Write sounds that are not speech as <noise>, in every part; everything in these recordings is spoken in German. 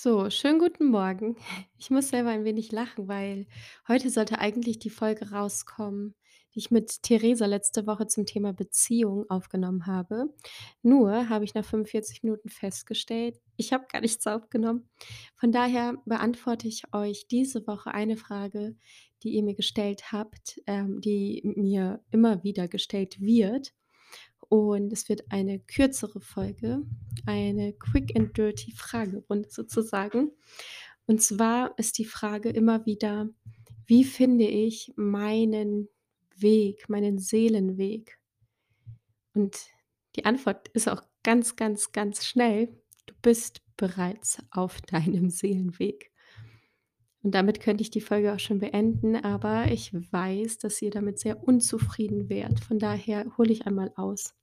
So, schönen guten Morgen. <laughs> Ich muss selber ein wenig lachen, weil heute sollte eigentlich die Folge rauskommen, die ich mit Theresa letzte Woche zum Thema Beziehung aufgenommen habe. Nur habe ich nach 45 Minuten festgestellt, ich habe gar nichts aufgenommen. Von daher beantworte ich euch diese Woche eine Frage, die ihr mir gestellt habt, ähm, die mir immer wieder gestellt wird. Und es wird eine kürzere Folge, eine Quick and Dirty Fragerunde sozusagen. Und zwar ist die Frage immer wieder: Wie finde ich meinen Weg, meinen Seelenweg? Und die Antwort ist auch ganz, ganz, ganz schnell: Du bist bereits auf deinem Seelenweg. Und damit könnte ich die Folge auch schon beenden, aber ich weiß, dass ihr damit sehr unzufrieden wärt. Von daher hole ich einmal aus.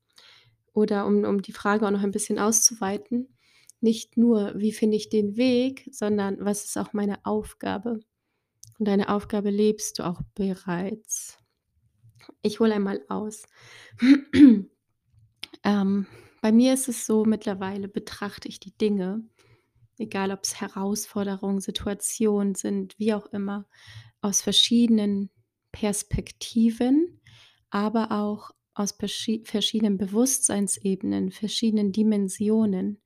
Oder um um die Frage auch noch ein bisschen auszuweiten, nicht nur: Wie finde ich den Weg, sondern was ist auch meine Aufgabe? Und deine Aufgabe lebst du auch bereits. Ich hole einmal aus. <clears throat> Ähm, bei mir ist es so, mittlerweile betrachte ich die Dinge, egal ob's Herausforderungen, Situationen sind, wie auch immer, aus verschiedenen Perspektiven, aber auch aus verschiedenen Bewusstseinsebenen, verschiedenen Dimensionen.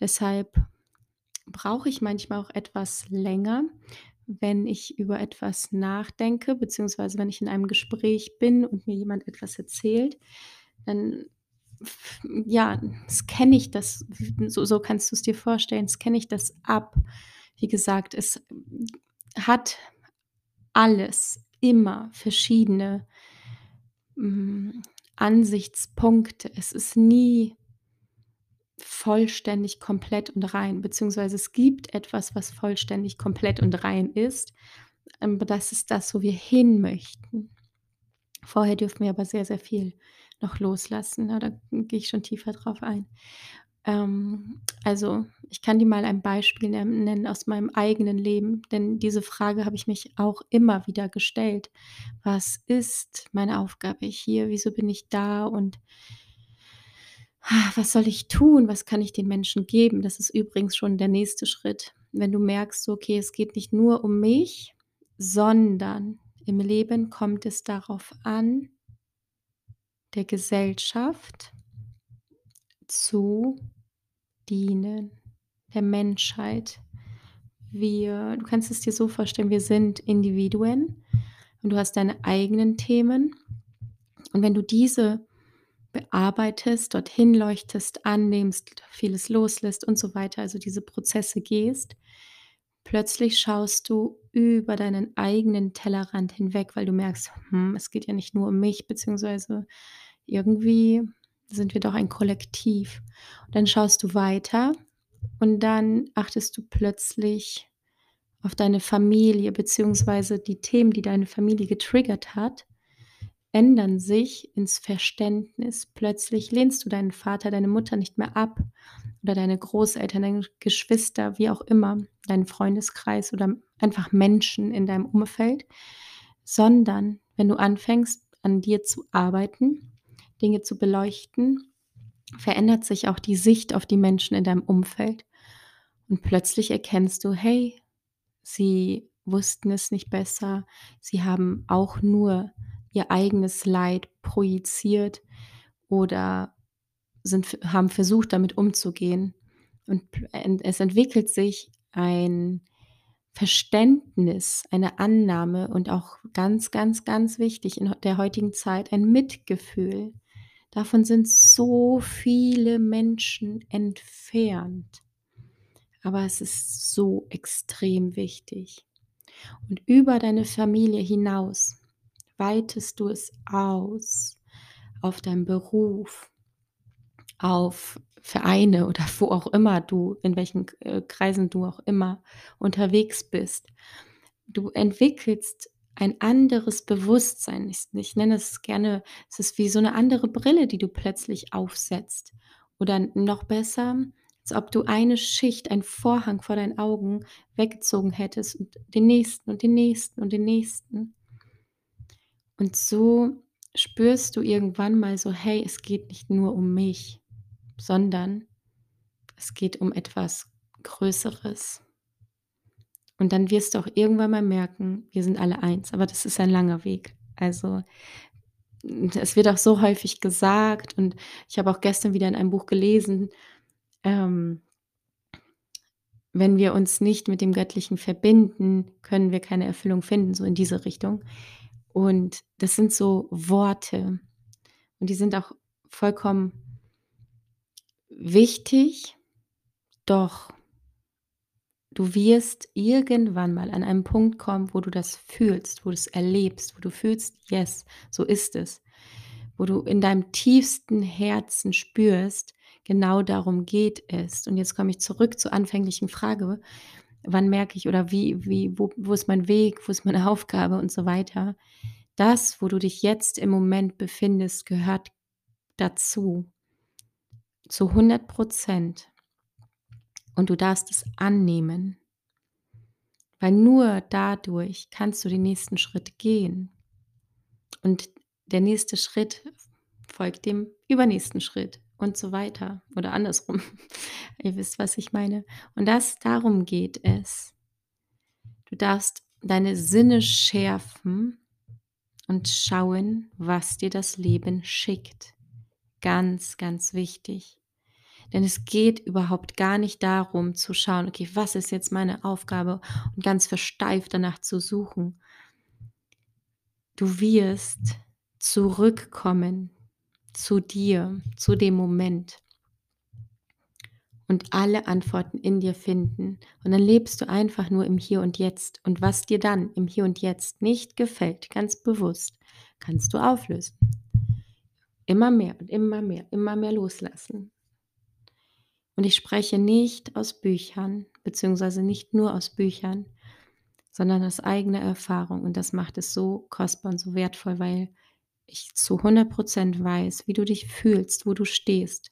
Deshalb brauche ich manchmal auch etwas länger, wenn ich über etwas nachdenke, beziehungsweise wenn ich in einem Gespräch bin und mir jemand etwas erzählt, dann ja, scanne ich das, so so kannst du's dir vorstellen, scanne ich das ab. Wie gesagt, es hat alles immer verschiedene hm, Ansichtspunkte. Es ist nie vollständig, komplett und rein, beziehungsweise es gibt etwas, was vollständig, komplett und rein ist. Ähm, das ist das, wo wir hin möchten. Vorher dürfen wir aber sehr, sehr viel noch loslassen, ne? Da gehe ich schon tiefer drauf ein. Ähm, also, ich kann dir mal ein Beispiel nen nennen aus meinem eigenen Leben, denn diese Frage habe ich mich auch immer wieder gestellt: „Was ist meine Aufgabe hier? Wieso bin ich da und was soll ich tun? Was kann ich den Menschen geben?“ Das ist übrigens schon der nächste Schritt. Wenn du merkst, „Okay, es geht nicht nur um mich, sondern im Leben kommt es darauf an“ „der Gesellschaft zu dienen, der Menschheit.“ Wir du kannst es dir so vorstellen, wir sind Individuen und du hast deine eigenen Themen. Und wenn du diese bearbeitest, dorthin leuchtest, annimmst, vieles loslässt und so weiter, also diese Prozesse gehst, plötzlich schaust du über deinen eigenen Tellerrand hinweg, weil du merkst: „Hm, es geht ja nicht nur um mich, beziehungsweise irgendwie sind wir doch ein Kollektiv.“ Und dann schaust du weiter und dann achtest du plötzlich auf deine Familie, beziehungsweise die Themen, die deine Familie getriggert hat, ändern sich ins Verständnis. Plötzlich lehnst du deinen Vater, deine Mutter nicht mehr ab oder deine Großeltern, deine Geschwister, wie auch immer, deinen Freundeskreis oder einfach Menschen in deinem Umfeld, sondern wenn du anfängst, an dir zu arbeiten, Dinge zu beleuchten, verändert sich auch die Sicht auf die Menschen in deinem Umfeld. Und plötzlich erkennst du: „Hey, sie wussten es nicht besser. Sie haben auch nur ihr eigenes Leid projiziert oder sind haben versucht, damit umzugehen.“ Und es entwickelt sich ein Verständnis, eine Annahme und auch ganz, ganz, ganz wichtig in der heutigen Zeit ein Mitgefühl. Davon sind so viele Menschen entfernt. Aber es ist so extrem wichtig. Und über deine Familie hinaus weitest du es aus auf deinen Beruf, auf Vereine oder wo auch immer du in welchen äh, Kreisen du auch immer unterwegs bist. Du entwickelst ein anderes Bewusstsein. Ich ich nenne es gerne es ist wie so 'ne andere Brille, die du plötzlich aufsetzt. Oder noch besser, als ob du eine Schicht, einen Vorhang vor deinen Augen weggezogen hättest und den nächsten und den nächsten und den nächsten. Und so spürst du irgendwann mal so: „Hey, es geht nicht nur um mich, sondern es geht um etwas Größeres.“ Und dann wirst du auch irgendwann mal merken, wir sind alle eins, aber das ist ein langer Weg. Also, es wird auch so häufig gesagt und ich habe auch gestern wieder in einem Buch gelesen, ähm wenn wir uns nicht mit dem Göttlichen verbinden, können wir keine Erfüllung finden, so in diese Richtung. Und das sind so Worte und die sind auch vollkommen wichtig, doch du wirst irgendwann mal an einen Punkt kommen, wo du das fühlst, wo du's erlebst, wo du fühlst: „Yes, so ist es.“ Wo du in deinem tiefsten Herzen spürst, genau darum geht es. Und jetzt komme ich zurück zur anfänglichen Frage: „Wann merke ich oder wie wie wo wo ist mein Weg, wo ist meine Aufgabe“ und so weiter. Das, wo du dich jetzt im Moment befindest, gehört dazu. Zu 100 % und du darfst es annehmen. Weil nur dadurch kannst du den nächsten Schritt gehen. Und der nächste Schritt folgt dem übernächsten Schritt und so weiter oder andersrum. <laughs> Ihr wisst, was ich meine. Und das darum geht es. Du darfst deine Sinne schärfen und schauen, was dir das Leben schickt. Ganz, ganz wichtig. Denn es geht überhaupt gar nicht darum zu schauen: „Okay, was ist jetzt meine Aufgabe?“ und ganz versteift danach zu suchen. Du wirst zurückkommen zu dir, zu dem Moment und alle Antworten in dir finden. Und dann lebst du einfach nur im Hier und Jetzt. Und was dir dann im Hier und Jetzt nicht gefällt, ganz bewusst, kannst du auflösen. Immer mehr und immer mehr, immer mehr loslassen. Und ich spreche nicht aus Büchern, beziehungsweise nicht nur aus Büchern, sondern aus eigener Erfahrung. Und das macht es so kostbar und so wertvoll, weil ich zu 100 % weiß, wie du dich fühlst, wo du stehst,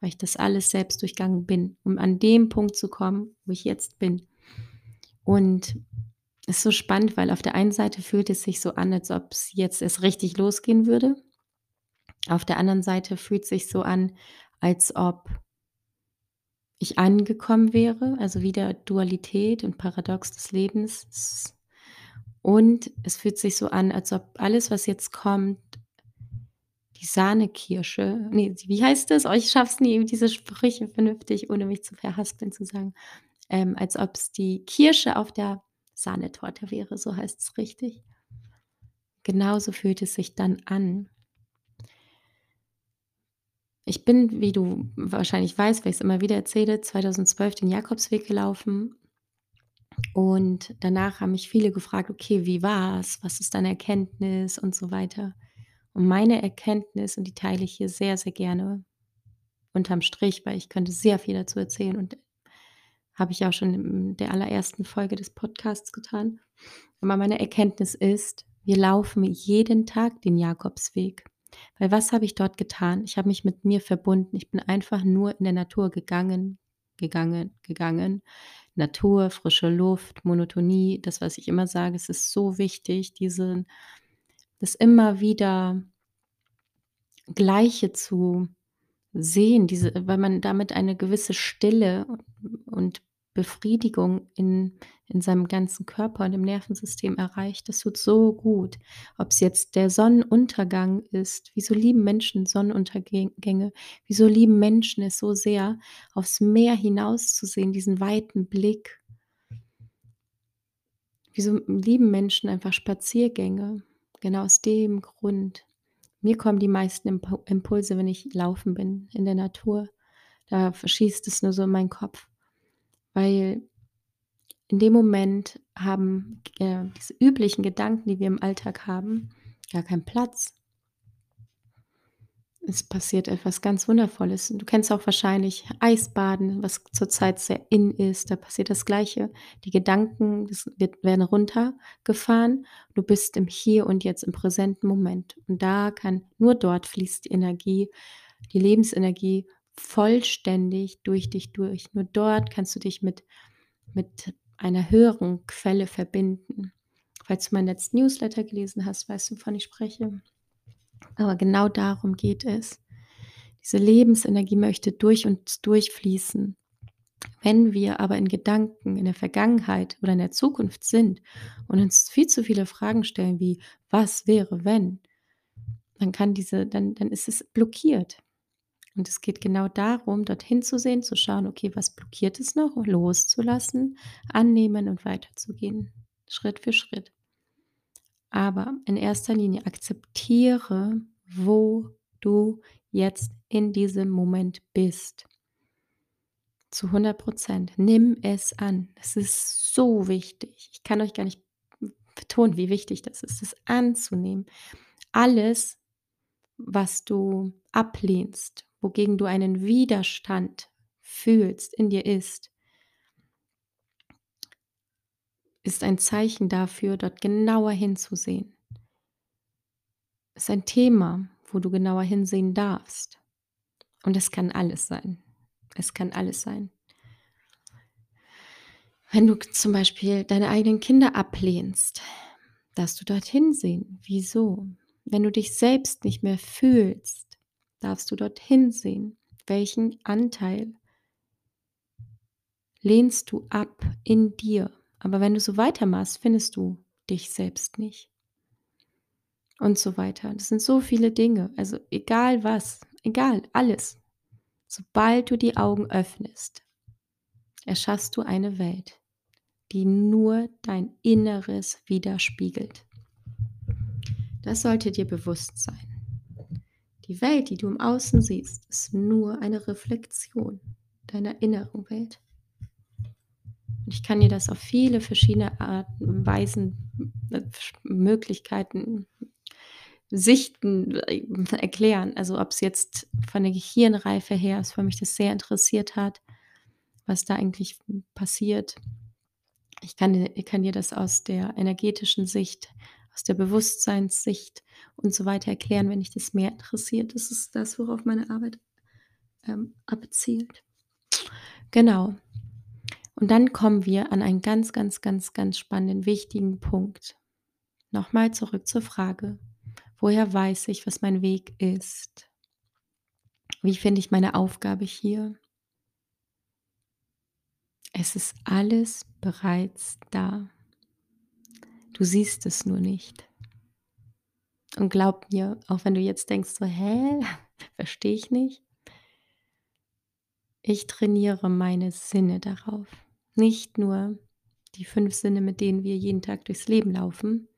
weil ich das alles selbst durchgangen bin, um an dem Punkt zu kommen, wo ich jetzt bin. Und es ist so spannend, weil auf der einen Seite fühlt es sich so an, als ob's jetzt erst richtig losgehen würde. Auf der anderen Seite fühlt's sich so an, als ob ich angekommen wäre, also wieder Dualität und Paradox des Lebens. Und es fühlt sich so an, als ob alles, was jetzt kommt die Sahnekirsche ne, wie heißt das? Oh, ich schaffe es nie, diese Sprüche vernünftig, ohne mich zu verhaspeln, zu sagen. Ähm, als ob's die Kirsche auf der Sahnetorte wäre, so heißt's richtig. Genauso fühlt es sich dann an. Ich bin, wie du wahrscheinlich weißt, weil ich's immer wieder erzähle, 2012 den Jakobsweg gelaufen. Und danach haben mich viele gefragt: „Okay, wie war's? Was ist deine Erkenntnis?“ und so weiter. Und meine Erkenntnis und die teile ich hier sehr, sehr gerne unterm Strich, weil ich könnte sehr viel dazu erzählen und habe ich auch schon in der allerersten Folge des Podcasts getan. Aber meine Erkenntnis ist, wir laufen jeden Tag den Jakobsweg. Weil was habe ich dort getan? Ich habe mich mit mir verbunden. Ich bin einfach nur in der Natur gegangen, gegangen, gegangen. Natur, frische Luft, Monotonie, das, was ich immer sage, es ist so wichtig, diesen das immer wieder Gleiche zu sehen, diese weil man damit eine gewisse Stille und Befriedigung in in seinem ganzen Körper und im Nervensystem erreicht. Das tut so gut. Ob's jetzt der Sonnenuntergang ist. Wieso lieben Menschen Sonnenuntergä Gänge? Wieso lieben Menschen es so sehr, aufs Meer hinauszusehen, diesen weiten Blick? Wieso lieben Menschen einfach Spaziergänge? Genau aus dem Grund. Mir kommen die meisten Impu Impulse, wenn ich laufen bin in der Natur. Da schießt es nur so in meinen Kopf. Weil in dem Moment haben, äh, diese üblichen Gedanken, die wir im Alltag haben, gar keinen Platz. Es passiert etwas ganz Wundervolles. Und du kennst auch wahrscheinlich Eisbaden, was zurzeit sehr in ist. Da passiert das Gleiche. Die Gedanken, wird werden runtergefahren. Du bist im Hier und Jetzt, im präsenten Moment. Und da kann nur dort fließt die Energie, die Lebensenergie vollständig durch dich durch. Nur dort kannst du dich mit mit einer höheren Quelle verbinden. Falls du meinen letzten Newsletter gelesen hast, weißt du, wovon ich spreche. Aber genau darum geht es. Diese Lebensenergie möchte durch uns durchfließen. Wenn wir aber in Gedanken in der Vergangenheit oder in der Zukunft sind und uns viel zu viele Fragen stellen wie: „Was wäre, wenn?“, dann kann diese dann dann ist es blockiert. Und es geht genau darum, dorthin zu sehen, zu schauen: „Okay, was blockiert es noch?“ Und loszulassen, annehmen und weiterzugehen, Schritt für Schritt. Aber in erster Linie akzeptiere, wo du jetzt in diesem Moment bist. Zu 100% Nimm es an. Es ist so wichtig. Ich kann euch gar nicht betonen, wie wichtig das ist, es anzunehmen. Alles, was du ablehnst, wogegen du einen Widerstand fühlst, in dir ist ist ein Zeichen dafür, dort genauer hinzusehen. Ist ein Thema, wo du genauer hinsehen darfst. Und es kann alles sein. Es kann alles sein. Wenn du zum Beispiel deine eigenen Kinder ablehnst, darfst du dorthin sehen. Wieso? Wenn du dich selbst nicht mehr fühlst, darfst du dorthin sehen. Welchen Anteil lehnst du ab in dir? Aber wenn du so weitermachst, findest du dich selbst nicht. Und so weiter. Das sind so viele Dinge. Also egal was, egal, alles. Sobald du die Augen öffnest, erschaffst du eine Welt, die nur dein Inneres widerspiegelt. Das sollte dir bewusst sein. Die Welt, die du im Außen siehst, ist nur eine Reflexion deiner inneren Welt. Und ich kann dir das auf viele verschiedene Arten, Weisen, äh, Möglichkeiten, Sichten äh, erklären. Also ob es jetzt von der Gehirnreife her ist, weil mich das sehr interessiert hat, was da eigentlich passiert. Ich kann, ich kann dir das aus der energetischen Sicht, aus der Bewusstseinssicht und so weiter erklären, wenn dich das mehr interessiert. Das ist das, worauf meine Arbeit ähm, abzielt. Genau. Und dann kommen wir an einen ganz, ganz, ganz, ganz spannenden, wichtigen Punkt. Nochmal zurück zur Frage, woher weiß ich, was mein Weg ist? Wie finde ich meine Aufgabe hier? Es ist alles bereits da. Du siehst es nur nicht. Und glaub mir, auch wenn du jetzt denkst, so, hä, <laughs> verstehe ich nicht. Ich trainiere meine Sinne darauf. Nicht nur die fünf Sinne, mit denen wir jeden Tag durchs Leben laufen,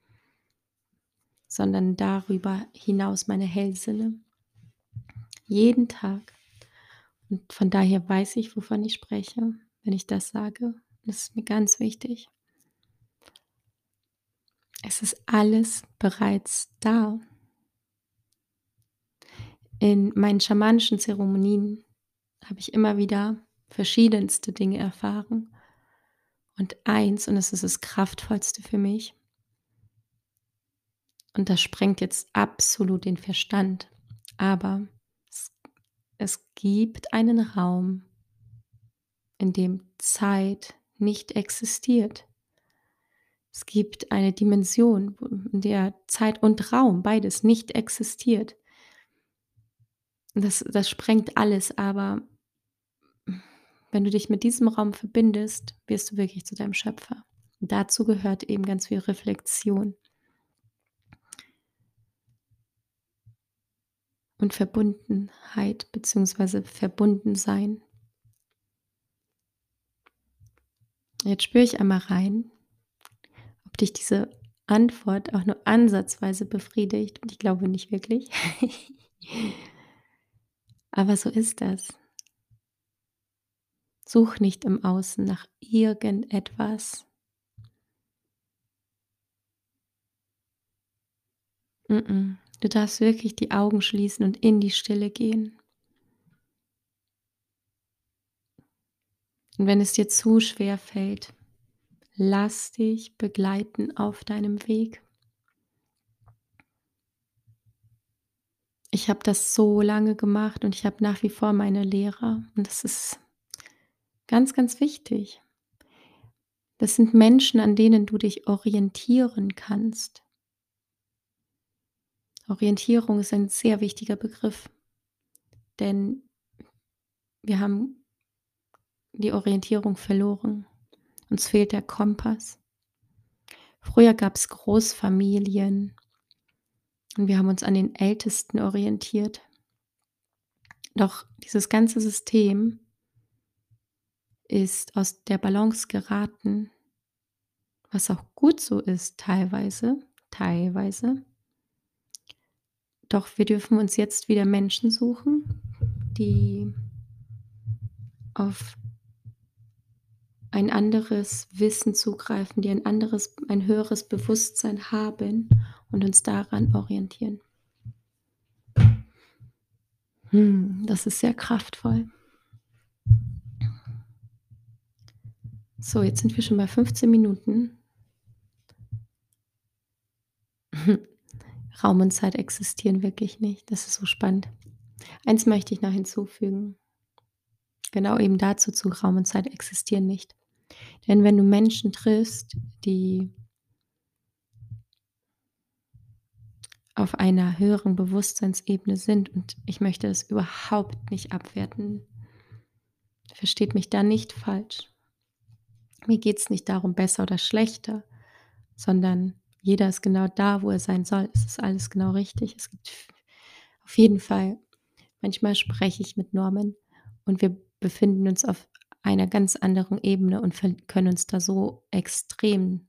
sondern darüber hinaus meine Hellsinne. Jeden Tag. Und von daher weiß ich, wovon ich spreche, wenn ich das sage. Das ist mir ganz wichtig. Es ist alles bereits da. In meinen schamanischen Zeremonien habe ich immer wieder verschiedenste Dinge erfahren. Und eins, und es ist das Kraftvollste für mich, und das sprengt jetzt absolut den Verstand, aber es, es gibt einen Raum, in dem Zeit nicht existiert. Es gibt eine Dimension, in der Zeit und Raum beides nicht existiert. Das, das sprengt alles, aber wenn du dich mit diesem Raum verbindest, wirst du wirklich zu deinem Schöpfer. Und dazu gehört eben ganz viel Reflexion. Und Verbundenheit bzw. Verbundensein. Jetzt spüre ich einmal rein, dich diese Antwort auch nur ansatzweise befriedigt. Und ich glaube nicht wirklich. <laughs> Aber so ist das. Such nicht im Außen nach irgendetwas. Du darfst wirklich die Augen schließen und in die Stille gehen. Und wenn es dir zu schwer fällt, Lass dich begleiten auf deinem Weg. Ich habe das so lange gemacht und ich habe nach wie vor meine Lehrer und das ist ganz, ganz wichtig. Das sind Menschen, an denen du dich orientieren kannst. Orientierung ist ein sehr wichtiger Begriff, denn wir haben die Orientierung verloren. Uns fehlt der Kompass. Früher gab's Großfamilien und wir haben uns an den Ältesten orientiert. Doch dieses ganze System ist aus der Balance geraten, was auch gut so ist teilweise teilweise. Doch wir dürfen uns jetzt wieder Menschen suchen, die auf ein anderes Wissen zugreifen, die ein anderes ein höheres Bewusstsein haben und uns daran orientieren. Hm, das ist sehr kraftvoll. So, jetzt sind wir schon bei 15 Minuten. <laughs> Raum und Zeit existieren wirklich nicht. Das ist so spannend. Eins möchte ich noch hinzufügen. Genau eben dazu zu Raum und Zeit existieren nicht. Denn wenn du Menschen triffst, die auf einer höheren Bewusstseinsebene sind und ich möchte das überhaupt nicht abwerten. Versteht mich da nicht falsch. Mir geht's nicht darum, besser oder schlechter, sondern jeder ist genau da, wo er sein soll. Es ist alles genau richtig. Es gibt auf jeden Fall manchmal spreche ich mit Norman und wir befinden uns auf einer ganz anderen Ebene und können uns da so extrem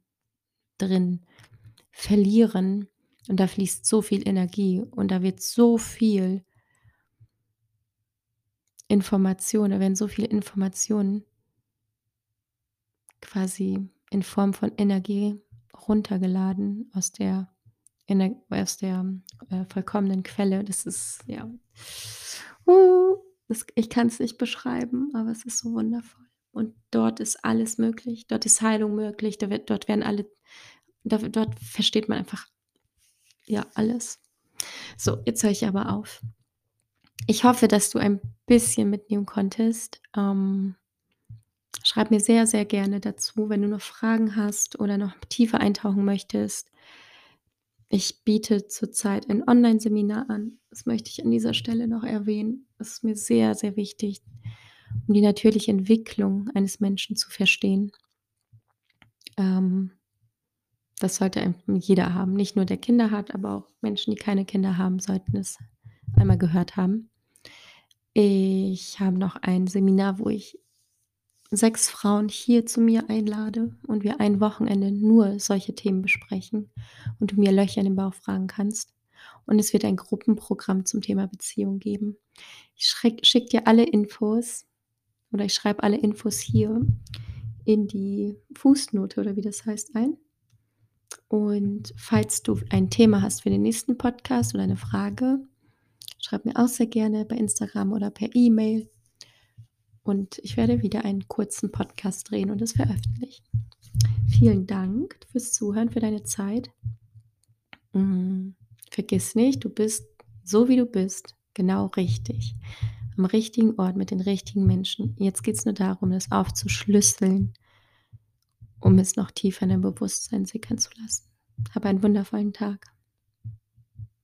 drin verlieren. Und da fließt so viel Energie und da wird so viel Information da werden so viele Informationen quasi in Form von Energie runtergeladen aus der Ener aus der, äh, vollkommenen Quelle. Das ist ja. Uh, das ich kann's nicht beschreiben, aber es ist so wundervoll. Und dort ist alles möglich. Dort ist Heilung möglich. Da wird dort werden alle da dort versteht man einfach, ja, alles. So, jetzt höre ich aber auf. Ich hoffe, dass du ein bisschen mitnehmen konntest. Ähm, schreib mir sehr, sehr gerne dazu, wenn du noch Fragen hast oder noch tiefer eintauchen möchtest. Ich biete zurzeit ein Onlineseminar an. Das möchte ich an dieser Stelle noch erwähnen. Das ist mir sehr, sehr wichtig, um die natürliche Entwicklung eines Menschen zu verstehen. Ähm, das sollte jeder haben, nicht nur der Kinder hat, aber auch Menschen, die keine Kinder haben, sollten es einmal gehört haben. Ich habe noch ein Seminar, wo ich 6 Frauen hier zu mir einlade und wir ein Wochenende nur solche Themen besprechen und du mir Löcher in den Bauch fragen kannst. Und es wird ein Gruppenprogramm zum Thema Beziehung geben. Ich schicke dir alle Infos oder ich schreibe alle Infos hier in die Fußnote oder wie das heißt ein. Und falls du ein Thema hast für den nächsten Podcast oder eine Frage, schreib mir auch sehr gerne bei Instagram oder per E-Mail. Und ich werde wieder einen kurzen Podcast drehen und es veröffentlichen. Vielen Dank fürs Zuhören, für deine Zeit. Mhm. Vergiss nicht, du bist so wie du bist, genau richtig. Am richtigen Ort mit den richtigen Menschen. Jetzt geht es nur darum, das aufzuschlüsseln um es noch tiefer in dein Bewusstsein sickern zu lassen. Hab einen wundervollen Tag.